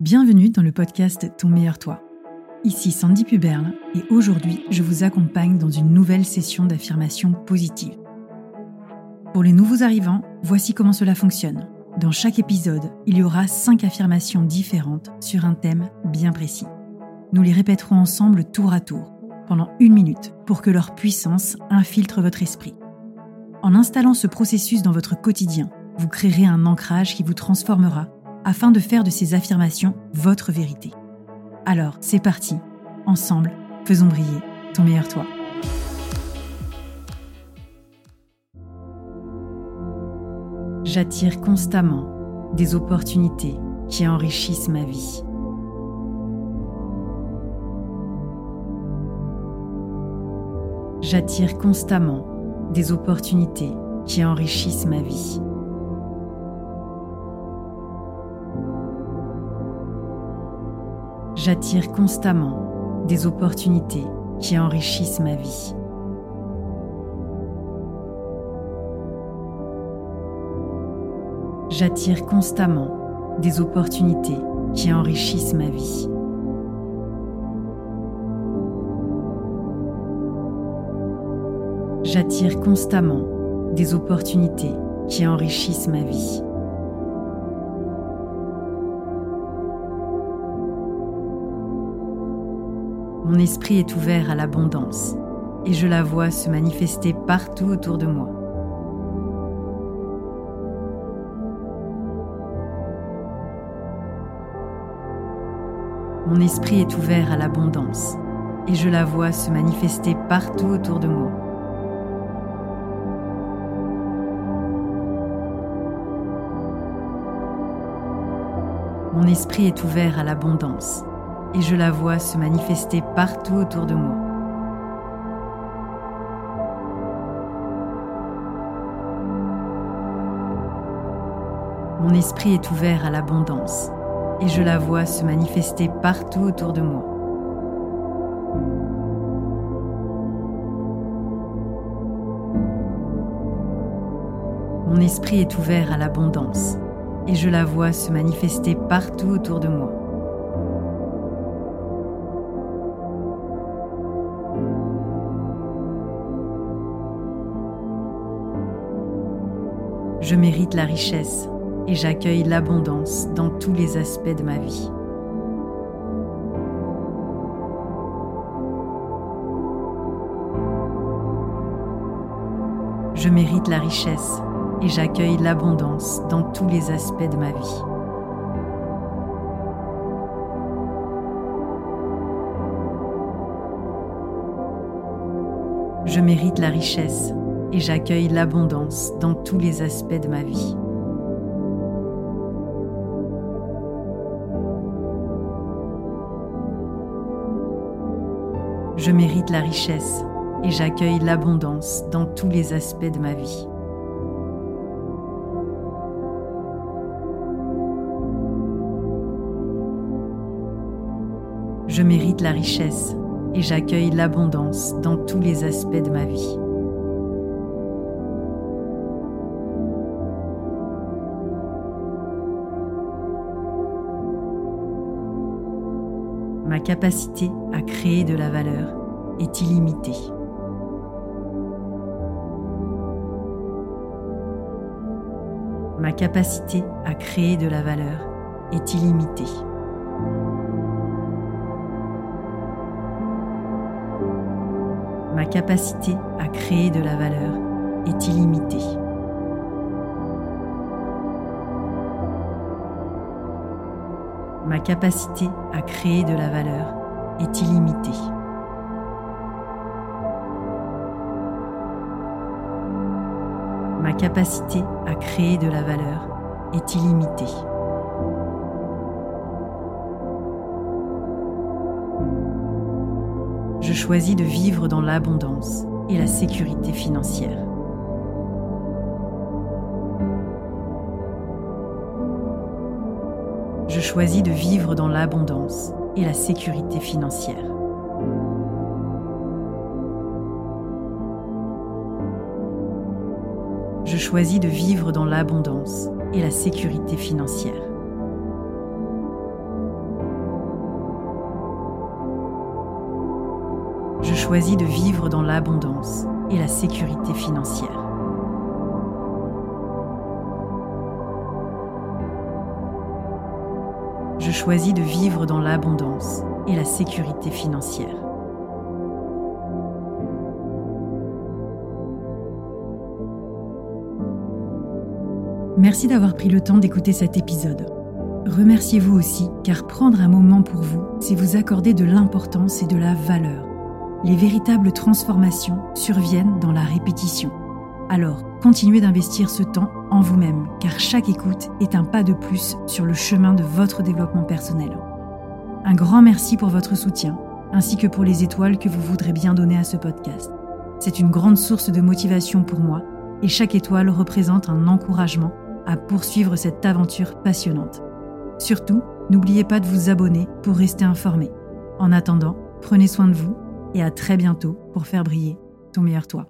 Bienvenue dans le podcast Ton meilleur toi. Ici Sandy Puberle et aujourd'hui je vous accompagne dans une nouvelle session d'affirmation positive. Pour les nouveaux arrivants, voici comment cela fonctionne. Dans chaque épisode, il y aura 5 affirmations différentes sur un thème bien précis. Nous les répéterons ensemble tour à tour, pendant une minute, pour que leur puissance infiltre votre esprit. En installant ce processus dans votre quotidien, vous créerez un ancrage qui vous transformera afin de faire de ces affirmations votre vérité. Alors, c'est parti. Ensemble, faisons briller ton meilleur toi. J'attire constamment des opportunités qui enrichissent ma vie. J'attire constamment des opportunités qui enrichissent ma vie. J'attire constamment des opportunités qui enrichissent ma vie. J'attire constamment des opportunités qui enrichissent ma vie. J'attire constamment des opportunités qui enrichissent ma vie. Mon esprit est ouvert à l'abondance et je la vois se manifester partout autour de moi. Mon esprit est ouvert à l'abondance et je la vois se manifester partout autour de moi. Mon esprit est ouvert à l'abondance et je la vois se manifester partout autour de moi. Mon esprit est ouvert à l'abondance et je la vois se manifester partout autour de moi. Mon esprit est ouvert à l'abondance et je la vois se manifester partout autour de moi. Je mérite la richesse et j'accueille l'abondance dans tous les aspects de ma vie. Je mérite la richesse et j'accueille l'abondance dans tous les aspects de ma vie. Je mérite la richesse et j'accueille l'abondance dans tous les aspects de ma vie. Je mérite la richesse et j'accueille l'abondance dans tous les aspects de ma vie. Je mérite la richesse et j'accueille l'abondance dans tous les aspects de ma vie. Ma capacité à créer de la valeur est illimitée. Ma capacité à créer de la valeur est illimitée. Ma capacité à créer de la valeur est illimitée. Ma capacité à créer de la valeur est illimitée. Ma capacité à créer de la valeur est illimitée. Je choisis de vivre dans l'abondance et la sécurité financière. je choisis de vivre dans l'abondance et la sécurité financière. Je choisis de vivre dans l'abondance et la sécurité financière. Je choisis de vivre dans l'abondance et la sécurité financière. Je choisis de vivre dans l'abondance et la sécurité financière. Merci d'avoir pris le temps d'écouter cet épisode. Remerciez-vous aussi, car prendre un moment pour vous, c'est vous accorder de l'importance et de la valeur. Les véritables transformations surviennent dans la répétition. Alors, continuez d'investir ce temps en vous-même, car chaque écoute est un pas de plus sur le chemin de votre développement personnel. Un grand merci pour votre soutien, ainsi que pour les étoiles que vous voudrez bien donner à ce podcast. C'est une grande source de motivation pour moi, et chaque étoile représente un encouragement à poursuivre cette aventure passionnante. Surtout, n'oubliez pas de vous abonner pour rester informé. En attendant, prenez soin de vous et à très bientôt pour faire briller ton meilleur toi.